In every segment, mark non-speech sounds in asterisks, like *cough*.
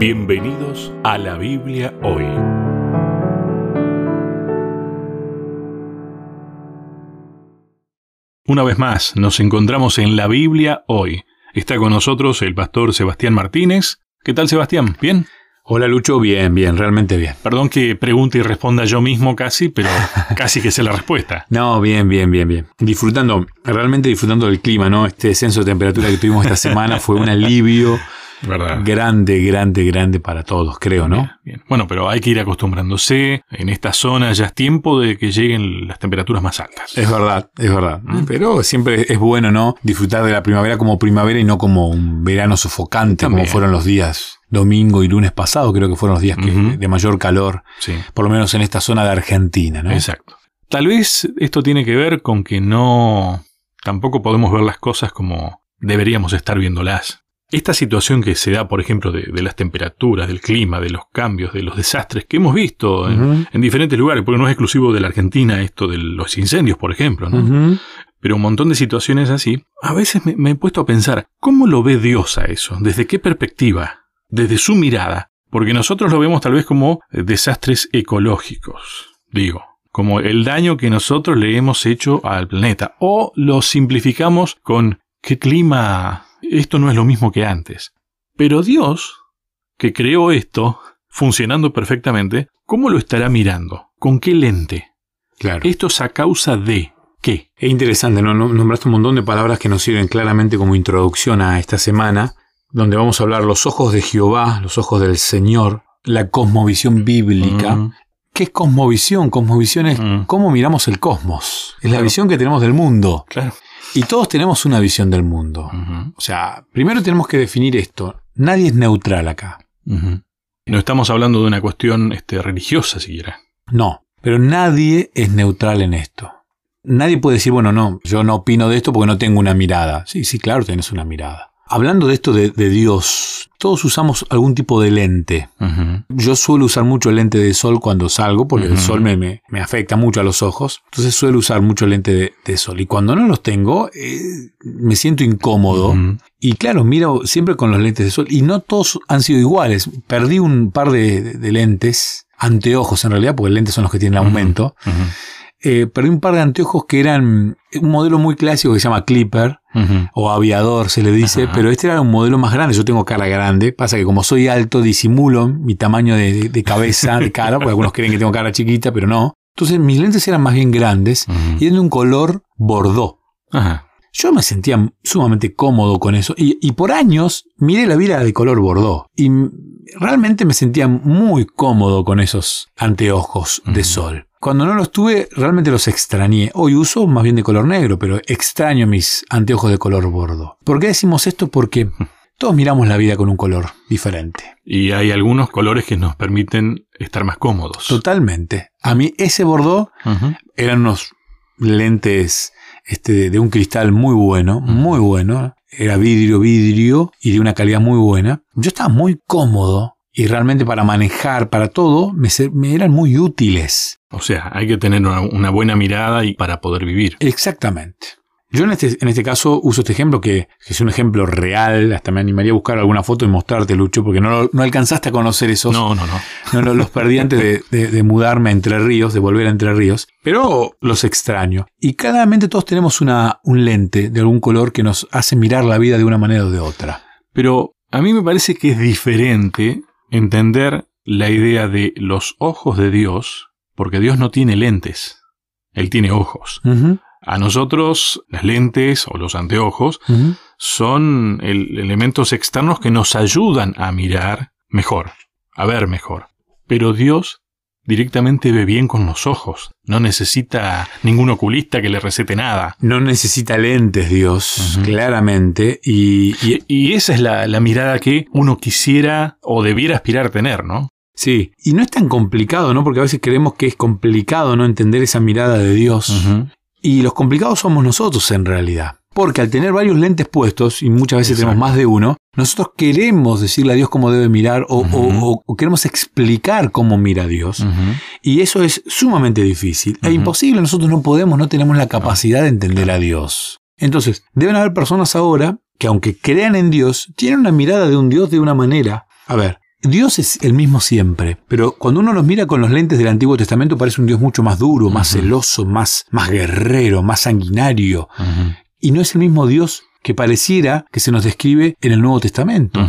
Bienvenidos a la Biblia hoy. Una vez más, nos encontramos en la Biblia hoy. Está con nosotros el pastor Sebastián Martínez. ¿Qué tal, Sebastián? ¿Bien? Hola Lucho, bien, bien, realmente bien. Perdón que pregunte y responda yo mismo casi, pero *laughs* casi que sé la respuesta. No, bien, bien, bien, bien. Disfrutando, realmente disfrutando del clima, ¿no? Este descenso de temperatura que tuvimos esta semana fue un alivio ¿Verdad? grande, grande, grande para todos, creo, ¿no? Bien, bien. Bueno, pero hay que ir acostumbrándose. En esta zona ya es tiempo de que lleguen las temperaturas más altas. Es verdad, es verdad. Pero siempre es bueno, ¿no? Disfrutar de la primavera como primavera y no como un verano sofocante, También. como fueron los días domingo y lunes pasado, creo que fueron los días que- de mayor calor, Sí, por lo menos en esta zona de Argentina, ¿no? exacto. Tal vez esto tiene que ver con que no tampoco podemos ver las cosas como deberíamos estar viéndolas. Esta situación que se da, por ejemplo, de, de las temperaturas, del clima, de los cambios, de los desastres que hemos visto en, diferentes lugares, porque no es exclusivo de la Argentina esto de los incendios, por ejemplo, ¿no? Pero un montón de situaciones así, a veces me, me he puesto a pensar, ¿cómo lo ve Dios a eso? ¿Desde qué perspectiva? Desde su mirada. Porque nosotros lo vemos tal vez como eh, desastres ecológicos, digo, como el daño que nosotros le hemos hecho al planeta. O lo simplificamos con, ¿qué clima? Esto no es lo mismo que antes. Pero Dios, que creó esto, funcionando perfectamente, ¿cómo lo estará mirando? ¿Con qué lente? Claro. Esto es a causa de qué? Es interesante, ¿no? Nom- Nombraste un montón de palabras que nos sirven claramente como introducción a esta semana, donde vamos a hablar los ojos de Jehová, los ojos del Señor, la cosmovisión bíblica. Mm. ¿Qué es cosmovisión? Cosmovisión es Mm. cómo miramos el cosmos. Es la Claro. visión que tenemos del mundo. Claro. Y todos tenemos una visión del mundo. O sea, primero tenemos que definir esto. Nadie es neutral acá. No estamos hablando de una cuestión este, religiosa siquiera. No, pero nadie es neutral en esto. Nadie puede decir, bueno, no, yo no opino de esto porque no tengo una mirada. Sí, sí, claro, tienes una mirada. Hablando de esto de, de Dios, todos usamos algún tipo de lente. Yo suelo usar mucho el lente de sol cuando salgo, porque el sol me, me- me afecta mucho a los ojos. Entonces suelo usar mucho lente de, de sol. Y cuando no los tengo, eh, me siento incómodo. Y claro, miro siempre con los lentes de sol. Y no todos han sido iguales. Perdí un par de, de- de lentes, anteojos en realidad, porque lentes son los que tienen aumento. Eh, perdí un par de anteojos que eran un modelo muy clásico que se llama Clipper o aviador se le dice, Ajá. pero este era un modelo más grande. Yo tengo cara grande. Pasa que como soy alto, disimulo mi tamaño de, cabeza, de cara, porque algunos creen que tengo cara chiquita, pero no. Entonces mis lentes eran más bien grandes y eran de un color bordó. Ajá. Yo me sentía sumamente cómodo con eso y, y por años miré la vida de color bordó y realmente me sentía muy cómodo con esos anteojos de sol. Cuando no los tuve, realmente los extrañé. Hoy uso más bien de color negro, pero extraño mis anteojos de color bordo. ¿Por qué decimos esto? Porque *laughs* todos miramos la vida con un color diferente. Y hay algunos colores que nos permiten estar más cómodos. Totalmente. A mí ese bordó Ujú. eran unos lentes este, de, un cristal muy bueno, muy bueno. Era vidrio, vidrio y de una calidad muy buena. Yo estaba muy cómodo y realmente para manejar, para todo, me eran muy útiles. O sea, hay que tener una, una buena mirada y para poder vivir. Exactamente. Yo en este, en este caso uso este ejemplo que, que es un ejemplo real, hasta me animaría a buscar alguna foto y mostrarte, Lucho, porque no, no alcanzaste a conocer esos. No, no, no. *laughs* No, no, los perdí antes de, de- de mudarme a Entre Ríos, de volver a Entre Ríos, pero los extraño. Y claramente todos tenemos una, un lente de algún color que nos hace mirar la vida de una manera o de otra. Pero a mí me parece que es diferente entender la idea de los ojos de Dios, porque Dios no tiene lentes, Él tiene ojos. A nosotros las lentes o los anteojos son el- elementos externos que nos ayudan a mirar mejor, a ver mejor. Pero Dios directamente ve bien con los ojos, no necesita ningún oculista que le recete nada. No necesita lentes Dios, claramente, y, y- Y, y esa es la, la mirada que uno quisiera o debiera aspirar a tener, ¿no? Sí, y no es tan complicado, ¿no? Porque a veces creemos que es complicado no entender esa mirada de Dios. Y los complicados somos nosotros en realidad. Porque al tener varios lentes puestos, y muchas veces Exacto. tenemos más de uno, nosotros queremos decirle a Dios cómo debe mirar o, o- o- o queremos explicar cómo mira Dios. Y eso es sumamente difícil e imposible. Nosotros no podemos, no tenemos la capacidad de entender a Dios. Entonces, deben haber personas ahora que aunque crean en Dios, tienen una mirada de un Dios de una manera. A ver, Dios es el mismo siempre, pero cuando uno nos mira con los lentes del Antiguo Testamento parece un Dios mucho más duro, más celoso, más, más guerrero, más sanguinario. Y no es el mismo Dios que pareciera que se nos describe en el Nuevo Testamento.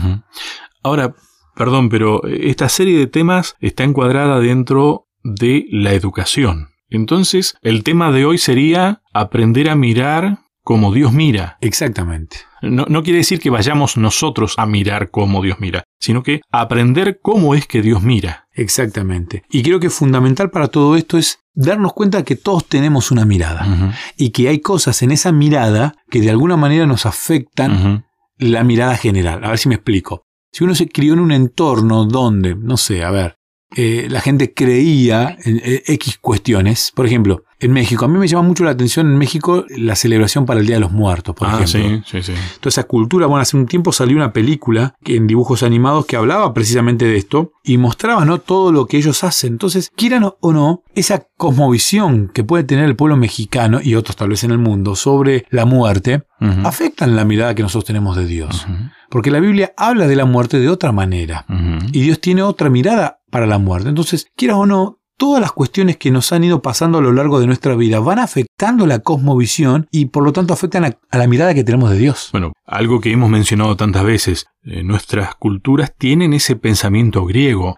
Ahora, perdón, pero esta serie de temas está encuadrada dentro de la educación. Entonces, el tema de hoy sería aprender a mirar como Dios mira. Exactamente. No, no, quiere decir que vayamos nosotros a mirar como Dios mira, sino que aprender cómo es que Dios mira. Exactamente. Y creo que fundamental para todo esto es darnos cuenta que todos tenemos una mirada y que hay cosas en esa mirada que de alguna manera nos afectan la mirada general. A ver si me explico. Si uno se crió en un entorno donde, no sé, a ver, eh, la gente creía en X cuestiones. Por ejemplo, en México, a mí me llama mucho la atención en México la celebración para el Día de los Muertos, por ah, ejemplo. Sí, sí, sí. Toda esa cultura, bueno, hace un tiempo salió una película en dibujos animados que hablaba precisamente de esto y mostraba ¿no? todo lo que ellos hacen. Entonces, quieran o no, esa cosmovisión que puede tener el pueblo mexicano y otros tal vez en el mundo sobre la muerte, afectan la mirada que nosotros tenemos de Dios. Porque la Biblia habla de la muerte de otra manera. Y Dios tiene otra mirada para la muerte. Entonces, quieras o no, todas las cuestiones que nos han ido pasando a lo largo de nuestra vida van afectando la cosmovisión y por lo tanto afectan a, la mirada que tenemos de Dios. Bueno, algo que hemos mencionado tantas veces, eh, nuestras culturas tienen ese pensamiento griego.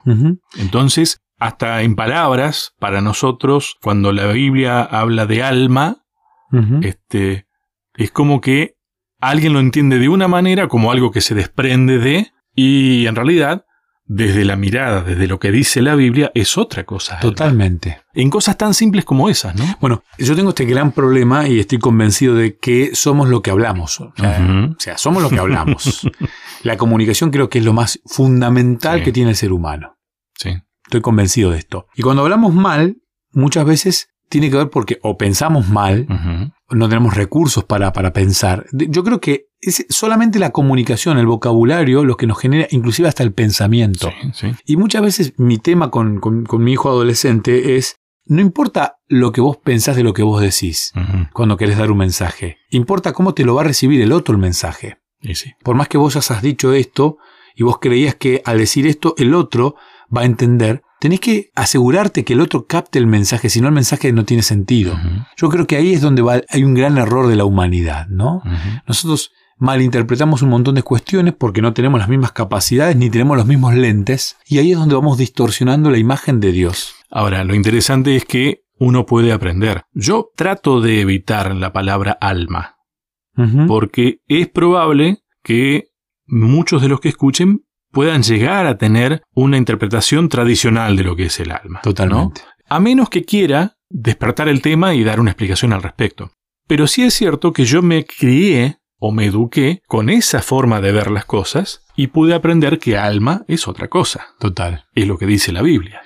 Entonces, hasta en palabras, para nosotros, cuando la Biblia habla de alma, este, es como que alguien lo entiende de una manera como algo que se desprende de, y en realidad desde la mirada, desde lo que dice la Biblia, es otra cosa. Totalmente. En cosas tan simples como esas, ¿no? Bueno, yo tengo este gran problema y estoy convencido de que somos lo que hablamos. O sea, somos lo que hablamos. *laughs* la comunicación creo que es lo más fundamental que tiene el ser humano. Sí. Estoy convencido de esto. Y cuando hablamos mal, muchas veces tiene que ver porque o pensamos mal, no tenemos recursos para, para, pensar. Yo creo que es solamente la comunicación, el vocabulario, lo que nos genera inclusive hasta el pensamiento. Y muchas veces mi tema con, mi hijo adolescente es, no importa lo que vos pensás de lo que vos decís cuando querés dar un mensaje, importa cómo te lo va a recibir el otro el mensaje. Por más que vos hayas dicho esto y vos creías que al decir esto el otro va a entender, tenés que asegurarte que el otro capte el mensaje, si no el mensaje no tiene sentido. Yo creo que ahí es donde hay un gran error de la humanidad, ¿no? Nosotros malinterpretamos un montón de cuestiones porque no tenemos las mismas capacidades ni tenemos los mismos lentes y ahí es donde vamos distorsionando la imagen de Dios. Ahora, lo interesante es que uno puede aprender. Yo trato de evitar la palabra alma porque es probable que muchos de los que escuchen puedan llegar a tener una interpretación tradicional de lo que es el alma. Totalmente. A menos que quiera despertar el tema y dar una explicación al respecto. Pero sí es cierto que yo me crié o me eduqué con esa forma de ver las cosas y pude aprender que alma es otra cosa. Total. Es lo que dice la Biblia.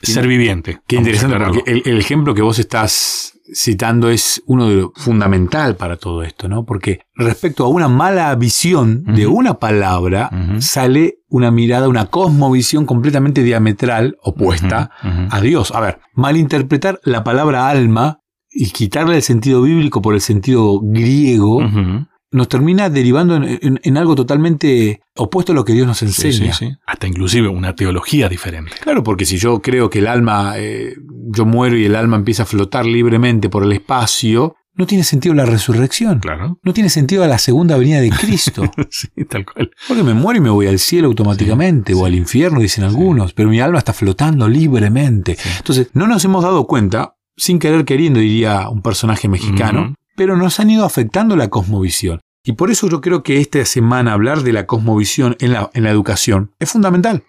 Ser viviente. Qué interesante, porque el, el, ejemplo que vos estás citando es uno de lo fundamental para todo esto, ¿no? Porque respecto a una mala visión de una palabra, sale una mirada, una cosmovisión completamente diametral, opuesta a Dios. A ver, malinterpretar la palabra alma y quitarle el sentido bíblico por el sentido griego, nos termina derivando en, algo totalmente opuesto a lo que Dios nos enseña. Hasta inclusive una teología diferente. Claro, porque si yo creo que el alma, eh, yo muero y el alma empieza a flotar libremente por el espacio, no tiene sentido la resurrección. Claro. No tiene sentido la segunda venida de Cristo. *laughs* sí, tal cual. Porque me muero y me voy al cielo automáticamente, o al infierno, dicen algunos, pero mi alma está flotando libremente. Entonces, no nos hemos dado cuenta, sin querer queriendo, diría un personaje mexicano, pero nos han ido afectando la cosmovisión. Y por eso yo creo que esta semana hablar de la cosmovisión en la, en la educación es fundamental.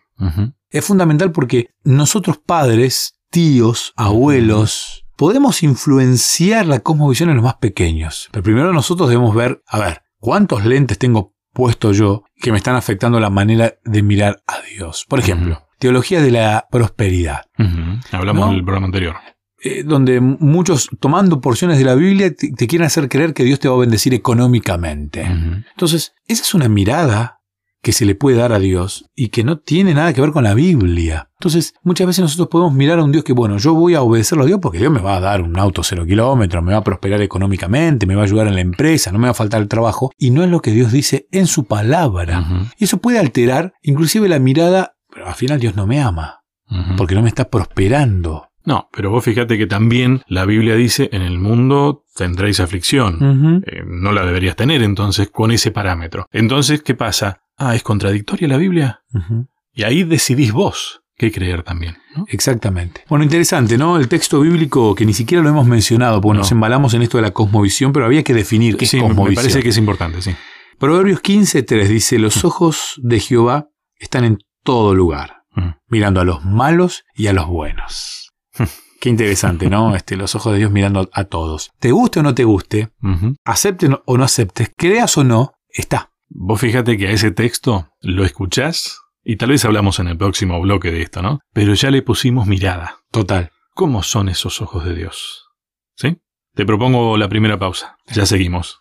Es fundamental porque nosotros padres, tíos, abuelos, podemos influenciar la cosmovisión en los más pequeños. Pero primero nosotros debemos ver, a ver, ¿cuántos lentes tengo puesto yo que me están afectando la manera de mirar a Dios? Por ejemplo, teología de la prosperidad. Hablamos del programa anterior. Eh, donde muchos tomando porciones de la Biblia te, quieren hacer creer que Dios te va a bendecir económicamente. Entonces, esa es una mirada que se le puede dar a Dios y que no tiene nada que ver con la Biblia. Entonces, muchas veces nosotros podemos mirar a un Dios que, bueno, yo voy a obedecerlo a Dios porque Dios me va a dar un auto cero kilómetros, me va a prosperar económicamente, me va a ayudar en la empresa, no me va a faltar el trabajo, y no es lo que Dios dice en su palabra. Y eso puede alterar inclusive la mirada pero al final Dios no me ama, porque no me está prosperando. No, pero vos fíjate que también la Biblia dice, en el mundo tendréis aflicción. Eh, no la deberías tener entonces con ese parámetro. Entonces, ¿qué pasa? Ah, ¿es contradictoria la Biblia? Y ahí decidís vos qué creer también. ¿no? Exactamente. Bueno, interesante, ¿no? El texto bíblico que ni siquiera lo hemos mencionado, porque No. nos embalamos en esto de la cosmovisión, pero había que definir qué Sí, es me- me cosmovisión. parece que es importante, sí. Proverbios 15.3 dice, los ojos de Jehová están en todo lugar, Ujú. mirando a los malos y a los buenos. Qué interesante, ¿no? *laughs* Este, los ojos de Dios mirando a todos. Te guste o no te guste, Ujú. aceptes o no aceptes, creas o no, está. Vos fíjate que a ese texto lo escuchás y tal vez hablamos en el próximo bloque de esto, ¿no? Pero ya le pusimos mirada. Total. ¿Cómo son esos ojos de Dios? ¿Sí? Te propongo la primera pausa. Ya seguimos.